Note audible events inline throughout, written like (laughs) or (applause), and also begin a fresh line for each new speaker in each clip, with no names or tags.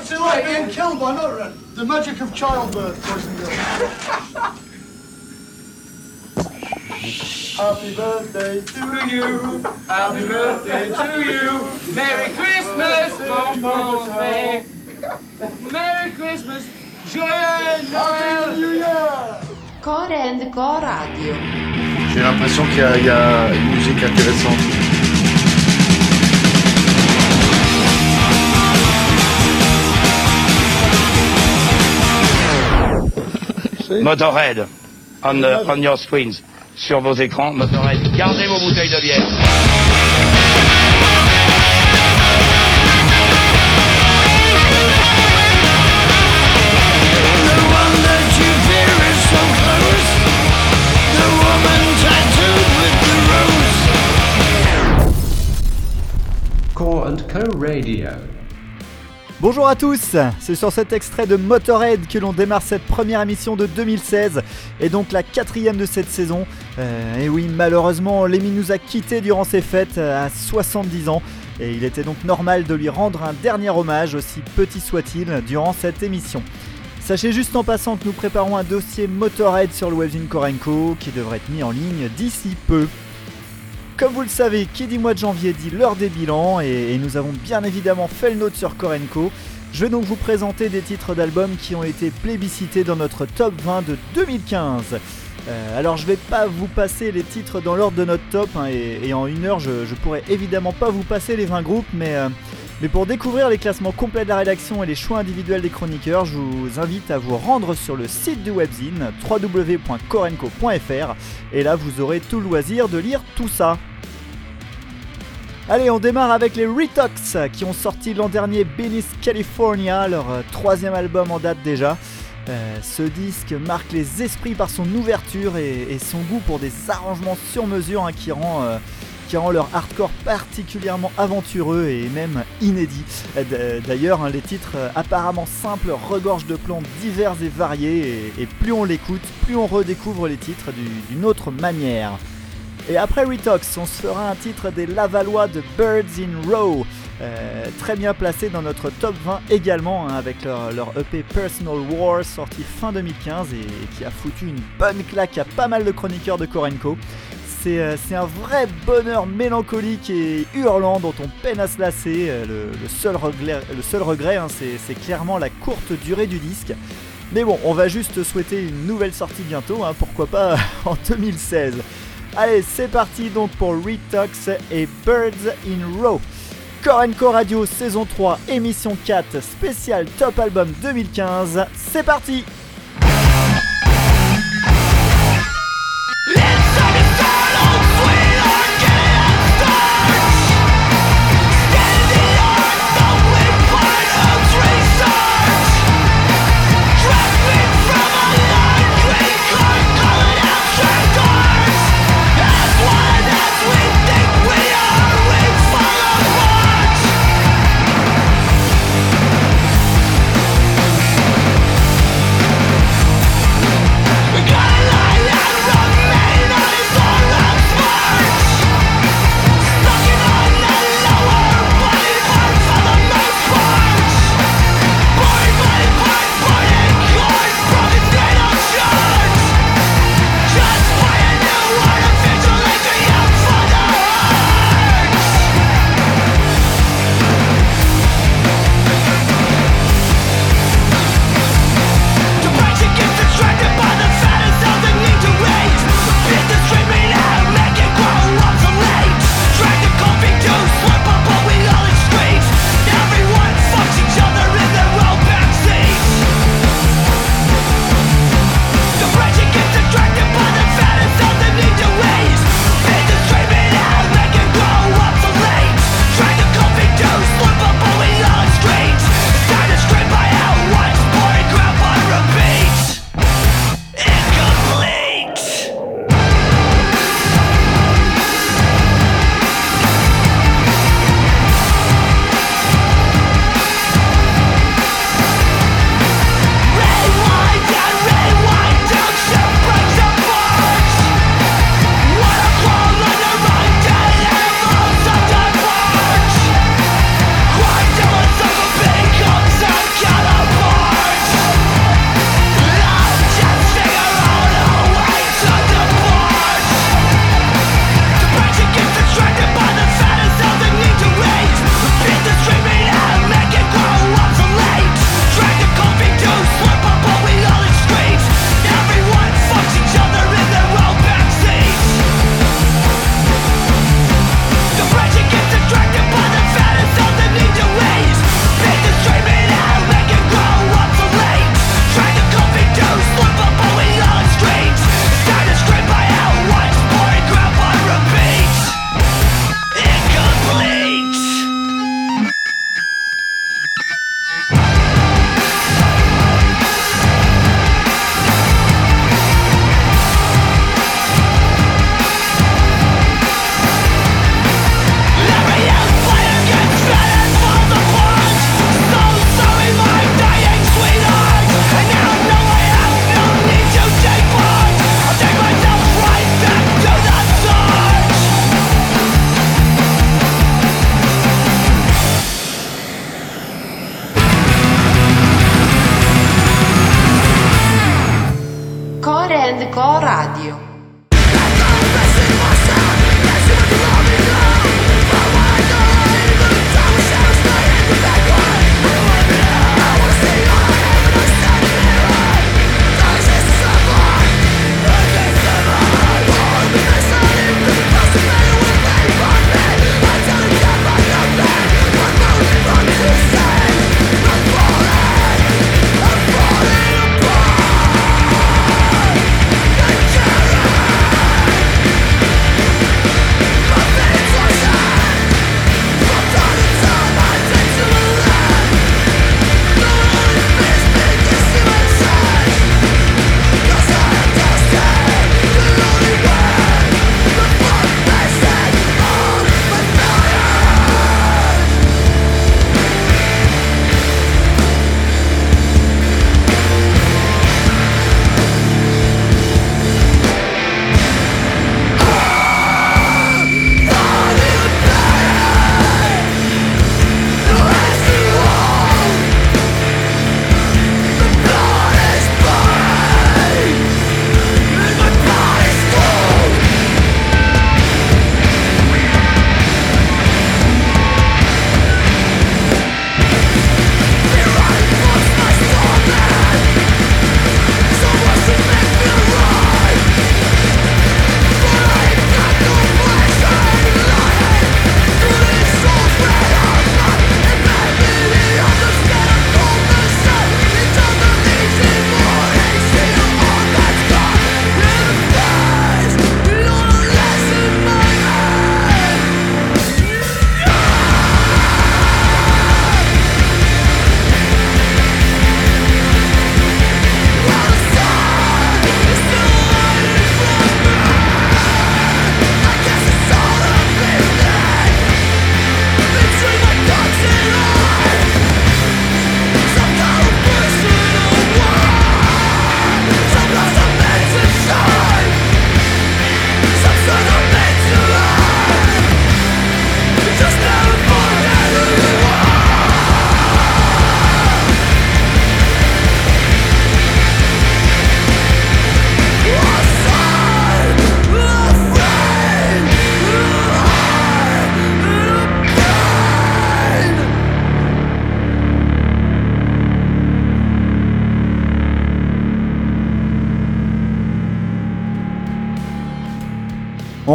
It like being killed by Motorhead? The magic of childbirth, boys and girls. Happy birthday to you. Happy birthday to you.
Merry Christmas, bon. Merry Christmas, joyeux Noël.
New Year!
Core and Core Radio.
J'ai l'impression qu'il y, y a une musique intéressante.
Motorhead on, the- on your screens. Sur vos écrans, Motorhead. Gardez vos bouteilles de bière.
Core and Co Radio.
Bonjour à tous, c'est sur cet extrait de Motorhead que l'on démarre cette première émission de 2016 et donc la quatrième de cette saison. Euh, et oui, malheureusement, Lemmy nous a quittés durant ses fêtes euh, à 70 ans et il était donc normal de lui rendre un dernier hommage, aussi petit soit-il, durant cette émission. Sachez juste en passant que nous préparons un dossier Motorhead sur le webzine Korenko qui devrait être mis en ligne d'ici peu. Comme vous le savez, qui dit mois de janvier dit l'heure des bilans et, nous avons bien évidemment fait le nôtre sur Korenko. Je vais donc vous présenter des titres d'albums qui ont été plébiscités dans notre top 20 de 2015. Euh, alors je vais pas vous passer les titres dans l'ordre de notre top hein, et, en une heure je, pourrais évidemment pas vous passer les 20 groupes mais, euh, mais pour découvrir les classements complets de la rédaction et les choix individuels des chroniqueurs je vous invite à vous rendre sur le site du webzine www.korenko.fr et là vous aurez tout le loisir de lire tout ça. Allez, on démarre avec les Retox qui ont sorti l'an dernier Beneath California, leur euh, troisième album en date déjà. Euh, ce disque marque les esprits par son ouverture et, son goût pour des arrangements sur mesure hein, qui, rend, euh, qui rend leur hardcore particulièrement aventureux et même inédit. D'ailleurs, hein, les titres apparemment simples regorgent de plans divers et variés et, plus on l'écoute, plus on redécouvre les titres du- d'une autre manière. Et après Retox, on se fera un titre des Lavallois de Birds in Row, euh, très bien placé dans notre top 20 également, hein, avec leur, EP Personal War sorti fin 2015 et qui a foutu une bonne claque à pas mal de chroniqueurs de Korenko. C'est euh, un vrai bonheur mélancolique et hurlant dont on peine à se lasser. Euh, Le, seul regret, hein, c'est c'est clairement la courte durée du disque. Mais bon, on va juste souhaiter une nouvelle sortie bientôt, hein, pourquoi pas (laughs) en 2016. Allez, c'est parti donc pour Retox et Birds in Row. Korenko Radio saison 3, émission 4, spécial Top Album 2015. C'est parti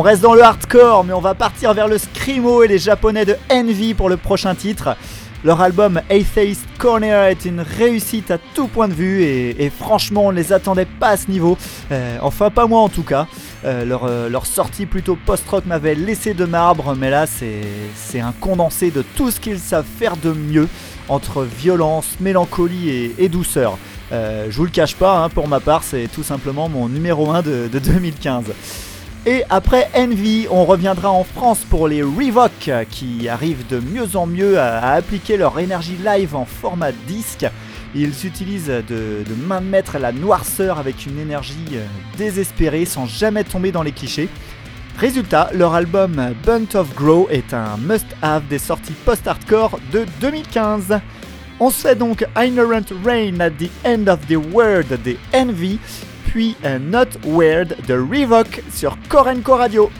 reste dans le hardcore, mais on va partir vers le screamo et les japonais de Envy pour le prochain titre. Leur album Atheist Corner est une réussite à tout point de vue et, franchement on ne les attendait pas à ce niveau. Euh, enfin pas moi en tout cas. Euh, leur, euh, leur sortie plutôt post-rock m'avait laissé de marbre, mais là c'est un condensé de tout ce qu'ils savent faire de mieux entre violence, mélancolie et, douceur. Je vous le cache pas, hein, pour ma part c'est tout simplement mon numéro 1 de, de 2015. Et après Envy, on reviendra en France pour les Revoc qui arrivent de mieux en mieux à, appliquer leur énergie live en format disque. Ils utilisent de, de main de la noirceur avec une énergie euh, désespérée sans jamais tomber dans les clichés. Résultat, leur album Bunt of Grow est un must-have des sorties post-hardcore de 2015. On se fait donc Ignorant Rain at the End of the World des Envy, puis un Not Weird de Revoc sur Korenko Radio.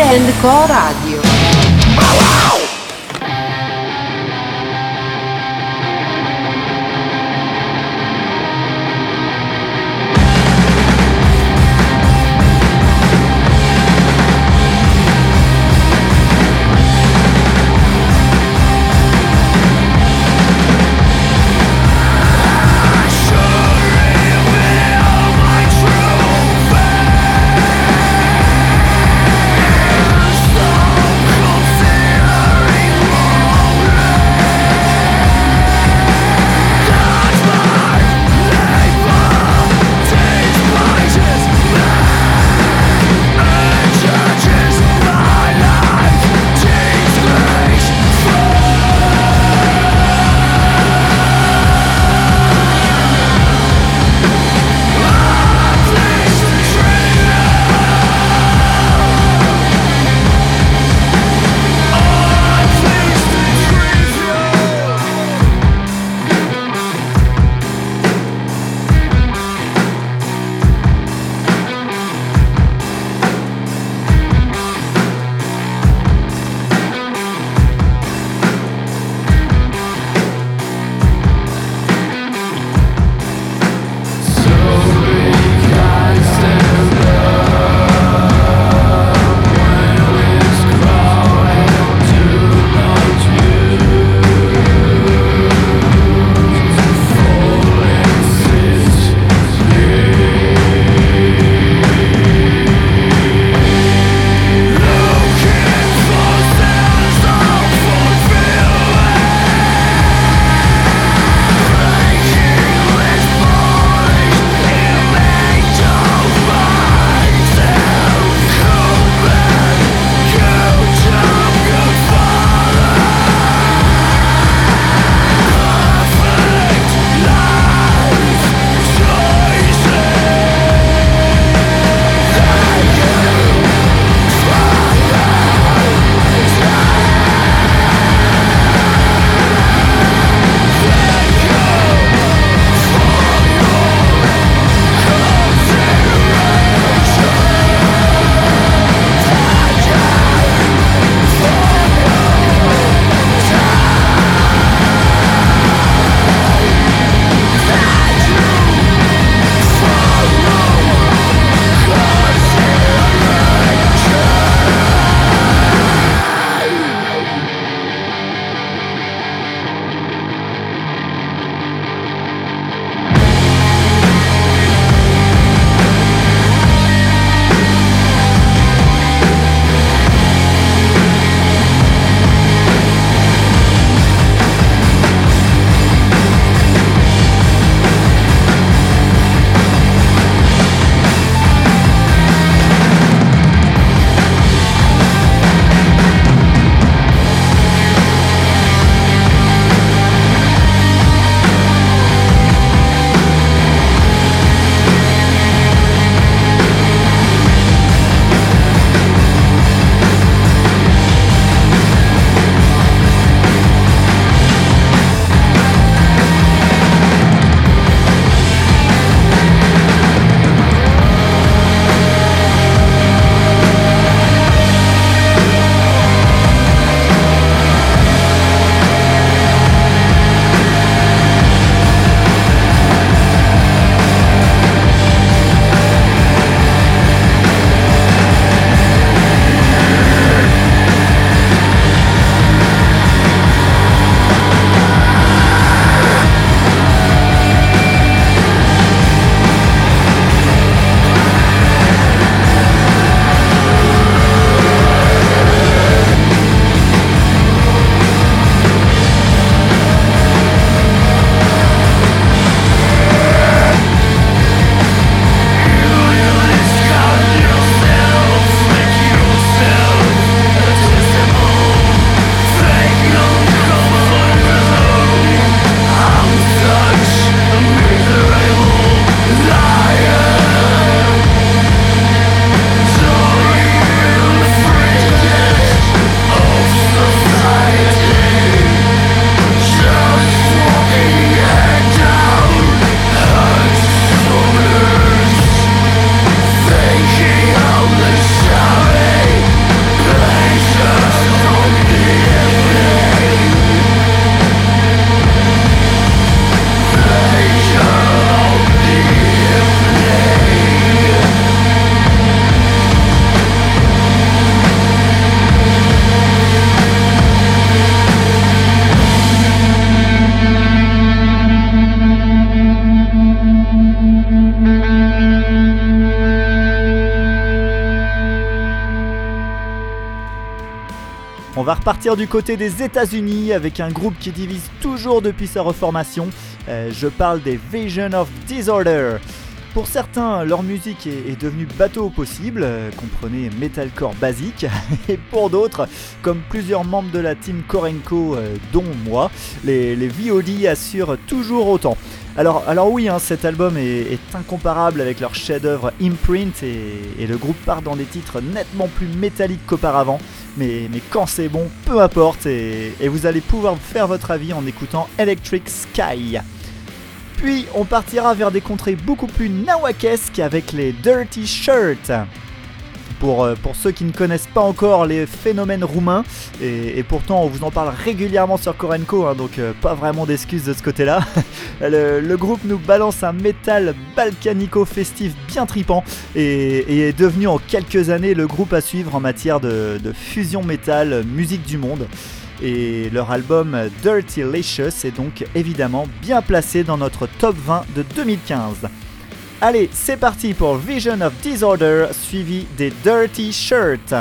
Core and Co Radio.
Repartir du côté des États-Unis avec un groupe qui divise toujours depuis sa reformation. Euh, je parle des Vision of Disorder. Pour certains, leur musique est, devenue bateau au possible, euh, comprenez metalcore basique, (laughs) et pour d'autres, comme plusieurs membres de la team Korenko, euh, dont moi, les, les VOD assurent toujours autant. Alors, alors oui, hein, cet album est, incomparable avec leur chef-d'œuvre Imprint et, le groupe part dans des titres nettement plus métalliques qu'auparavant. Mais, quand c'est bon, peu importe, et, et vous allez pouvoir faire votre avis en écoutant Electric Sky. Puis on partira vers des contrées beaucoup plus nawakesques avec les Dirty Shirts. Pour, euh, pour ceux qui ne connaissent pas encore les phénomènes roumains, et, pourtant on vous en parle régulièrement sur Korenko, hein, donc euh, pas vraiment d'excuses de ce côté-là. (laughs) le, groupe nous balance un métal balkanico festif bien tripant et, et est devenu en quelques années le groupe à suivre en matière de, de fusion métal, musique du monde. Et leur album Dirty Licious est donc évidemment bien placé dans notre top 20 de 2015. Allez, c'est parti pour Vision of Disorder suivi des Dirty Shirts.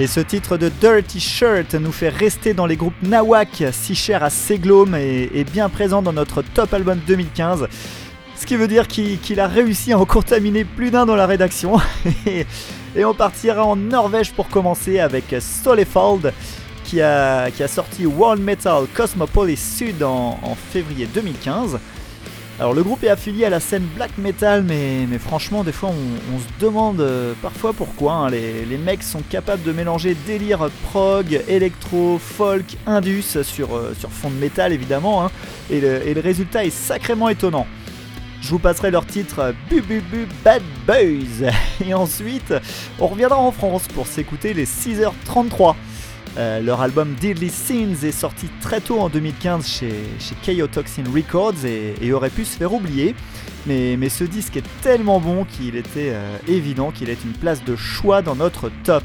Et ce titre de Dirty Shirt nous fait rester dans les groupes Nawak, si cher à Seglome et, bien présent dans notre top album 2015. Ce qui veut dire qu'il a réussi à en contaminer plus d'un dans la rédaction. (laughs) et, on partira en Norvège pour commencer avec Solefold qui a, sorti World Metal Cosmopolis Sud en février 2015. Alors le groupe est affilié à la scène black metal, mais, franchement des fois on, se demande euh, parfois pourquoi. hein. Les, mecs sont capables de mélanger délire prog, électro, folk, indus sur, euh, fond de métal évidemment, hein. et, le, résultat est sacrément étonnant. Je vous passerai leur titre euh, Bu Bu Bu Bad Boys. (laughs) Et ensuite, on reviendra en France pour s'écouter les 6h33. Euh, leur album Deadly Sins est sorti très tôt en 2015 chez, chez KO Toxin Records et aurait pu se faire oublier. Mais, ce disque est tellement bon qu'il était euh, évident qu'il ait une place de choix dans notre top.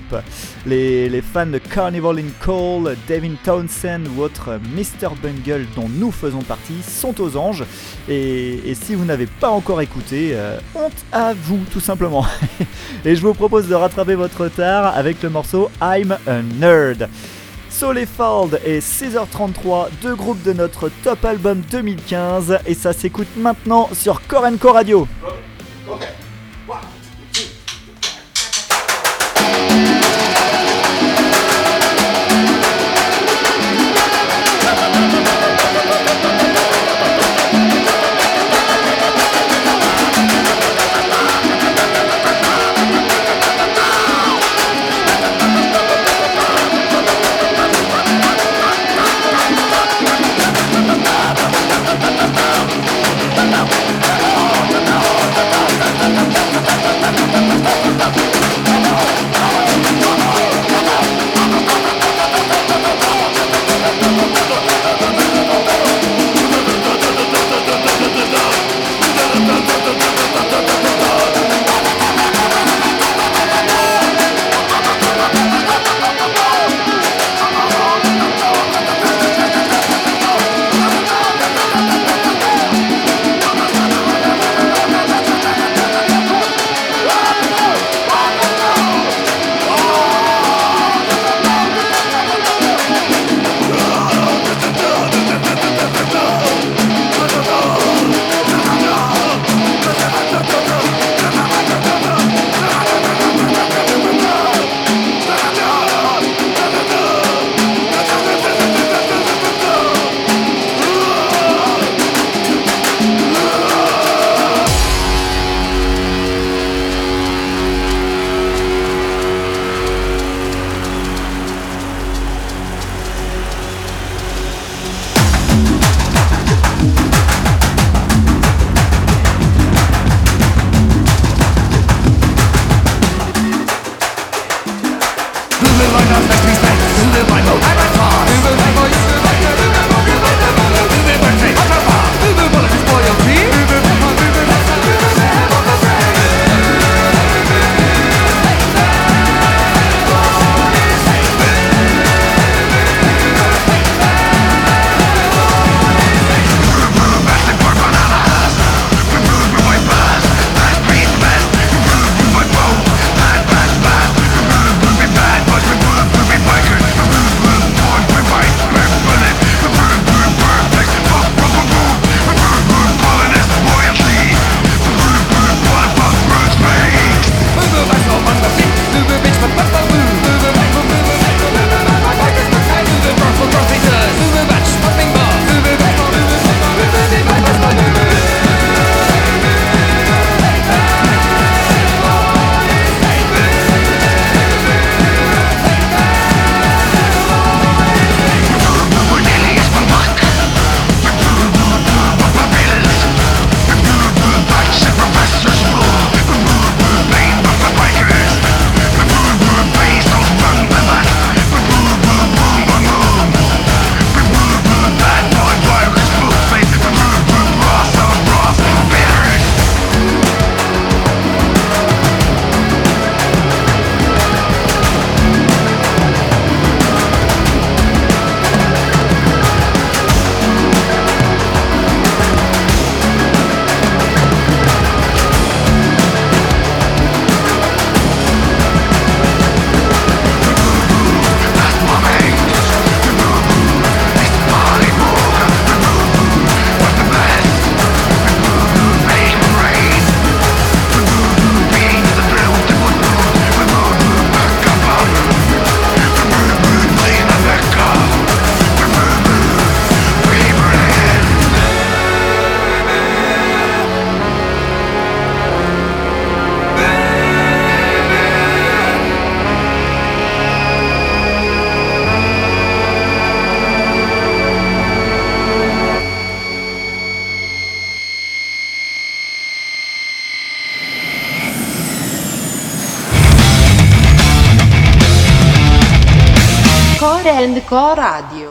Les, fans de Carnival in Call, Devin Townsend ou autre Mr. Bungle dont nous faisons partie sont aux anges. Et, et si vous n'avez pas encore écouté, euh, honte à vous tout simplement. (laughs) et je vous propose de rattraper votre retard avec le morceau I'm a Nerd. Solefold et 6h33, deux groupes de notre top album 2015, et ça s'écoute maintenant sur Korenko Radio.
Core and Co Radio.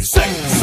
Six.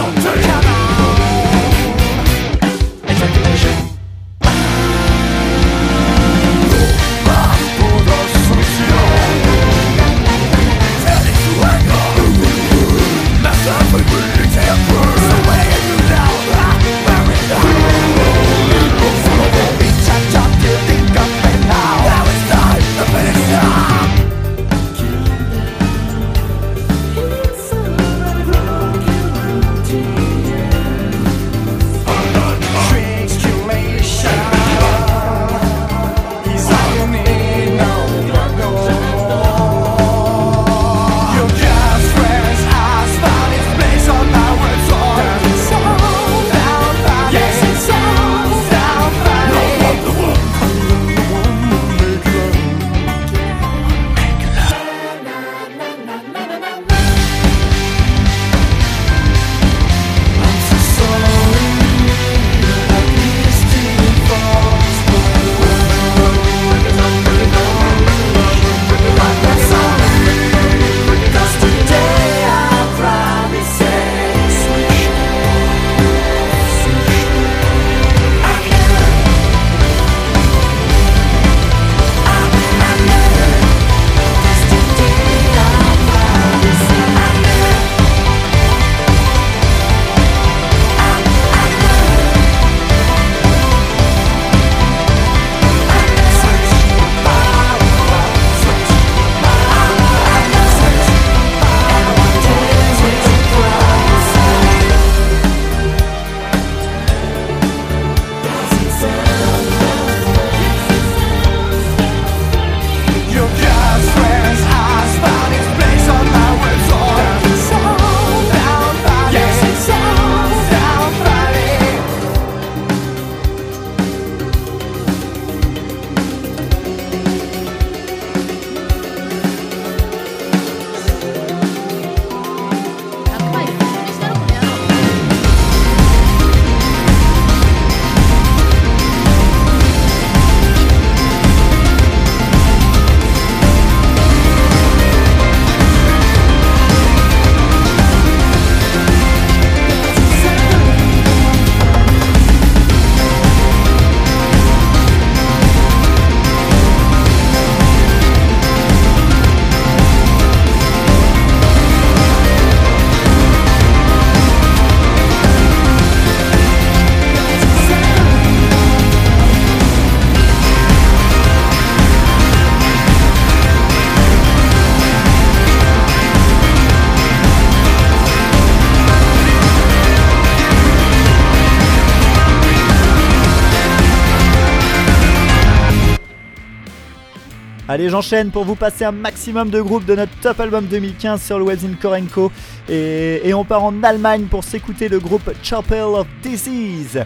Allez, j'enchaîne pour vous passer un maximum de groupes de notre top album 2015 sur le webzine Korenko. Et, on part en Allemagne pour s'écouter le groupe Chapel of Disease.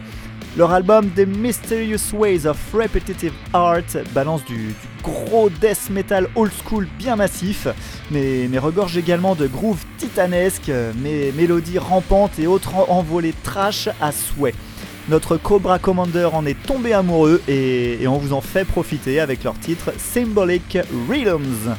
Leur album The Mysterious Ways of Repetitive Art balance du, gros death metal old school bien massif, mais, regorge également de grooves titanesques, mais mélodies rampantes et autres en- envolées trash à souhait. Notre Cobra Commander en est tombé amoureux et, on vous en fait profiter avec leur titre Symbolic Rhythms.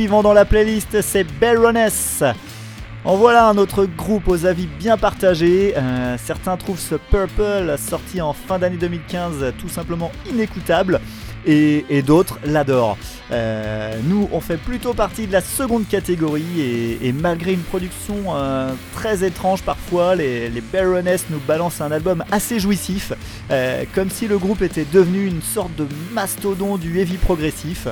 Suivant dans la playlist, c'est Baroness. En voilà un autre groupe aux avis bien partagés. Euh, certains trouvent ce Purple sorti en fin d'année 2015 tout simplement inécoutable et, d'autres l'adorent. Euh, nous, on fait plutôt partie de la seconde catégorie et, malgré une production euh, très étrange parfois, les, Baroness nous balancent un album assez jouissif, euh, comme si le groupe était devenu une sorte de mastodon du heavy progressif.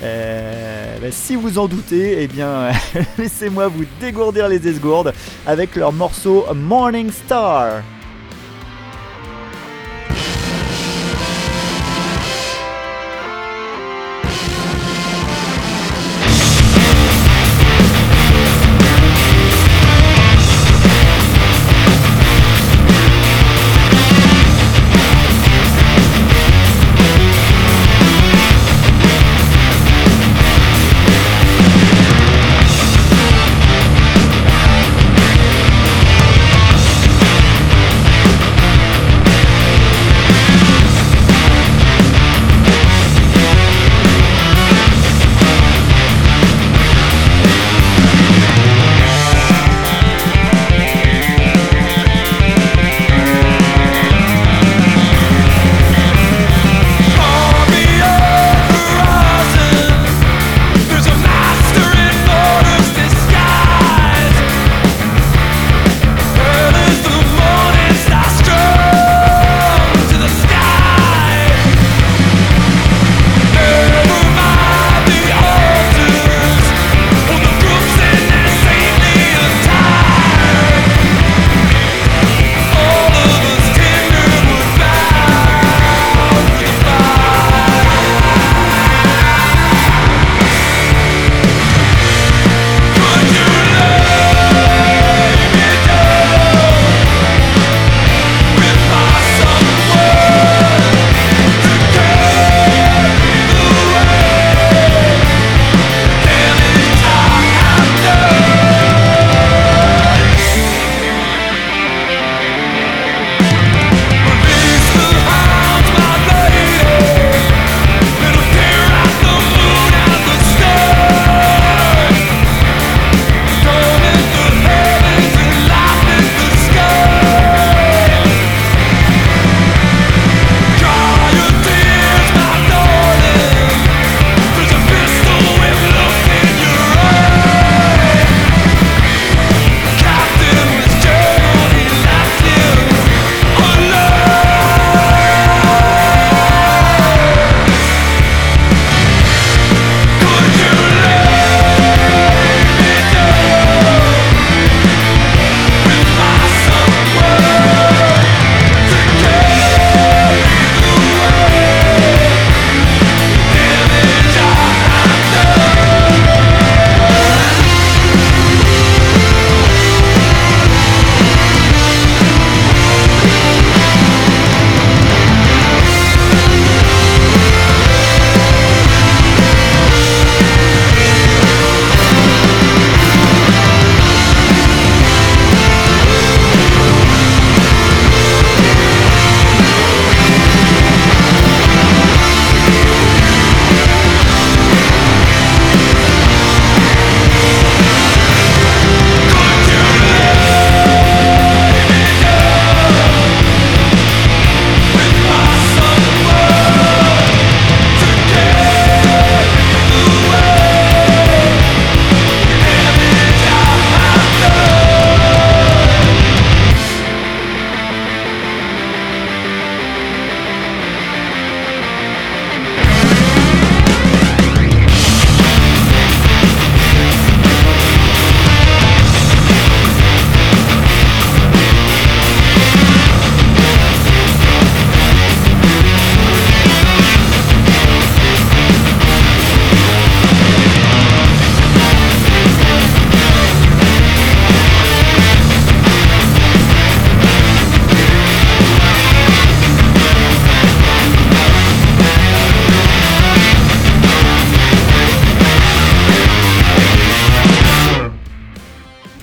Bah, si vous en doutez, eh bien, (laughs) laissez-moi vous dégourdir les esgourdes avec leur morceau Morning Star.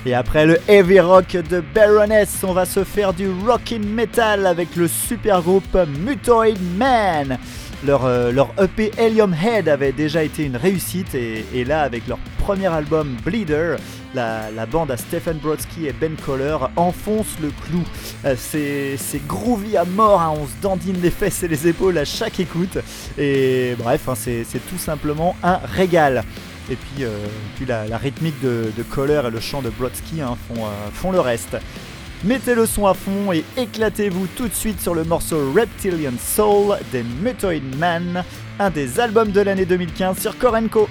Et après le heavy rock de Baroness, on va se faire du rockin' metal avec le super groupe Mutoid Man.
Leur, euh, leur EP Helium Head avait déjà été une réussite et, là avec leur premier album Bleeder, la, bande à Stephen Brodsky et Ben Coller enfonce le clou. Euh, c'est groovy à mort, hein, on se dandine les fesses et les épaules à chaque écoute et bref, hein, c'est tout simplement un régal. Et puis, euh, la, rythmique de, de et le chant de Brodsky hein, font, euh, font le reste. Mettez le son à fond et éclatez-vous tout de suite sur le morceau Reptilian Soul des Mutoid Man, un des albums de l'année 2015 sur Korenko.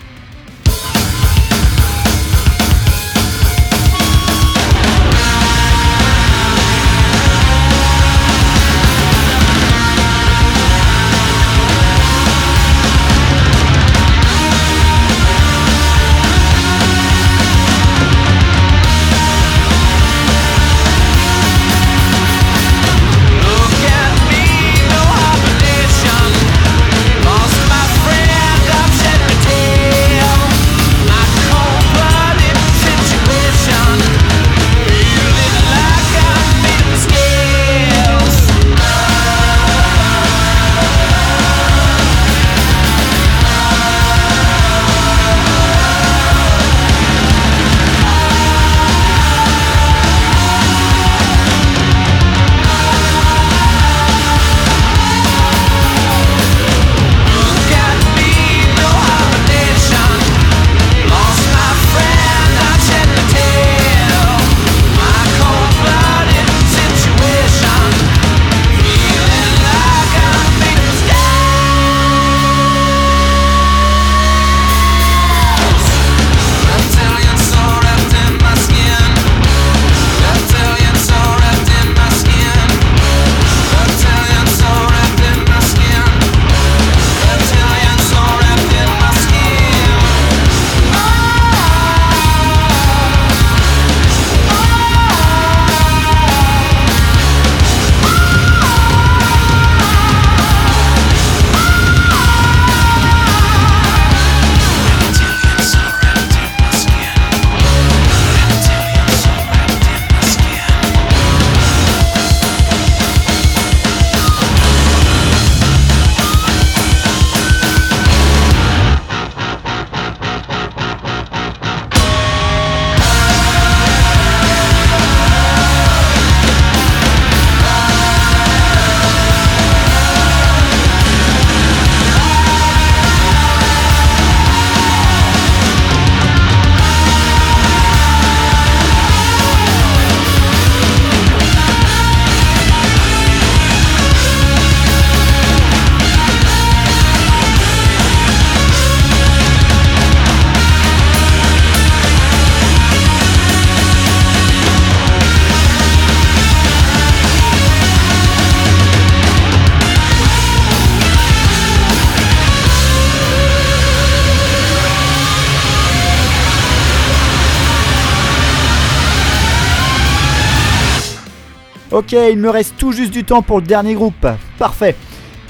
Ok, il me reste tout juste du temps pour le dernier groupe. Parfait.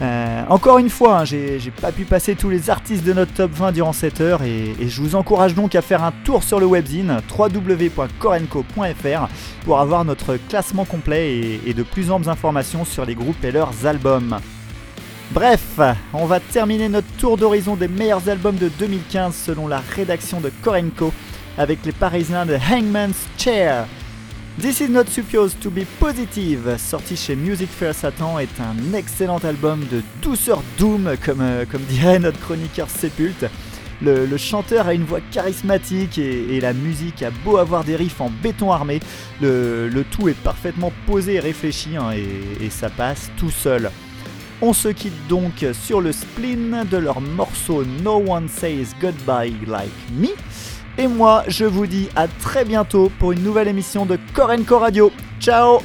Euh, encore une fois, hein, j'ai pas pu passer tous les artistes de notre top 20 durant cette heure et, je vous encourage donc à faire un tour sur le webzine www.korenko.fr pour avoir notre classement complet et, de plus amples informations sur les groupes et leurs albums. Bref, on va terminer notre tour d'horizon des meilleurs albums de 2015 selon la rédaction de Korenko avec les Parisiens de Hangman's Chair. This is not supposed to be positive, sorti chez Music Fair Satan, est un excellent album de douceur doom, comme, euh, dirait notre chroniqueur Sépulte. Le, chanteur a une voix charismatique et, la musique a beau avoir des riffs en béton armé, le, tout est parfaitement posé et réfléchi hein, et, et ça passe tout seul. On se quitte donc sur le spleen de leur morceau No One Says Goodbye Like Me. Et moi, je vous dis à très bientôt pour une nouvelle émission de Korenko Radio. Ciao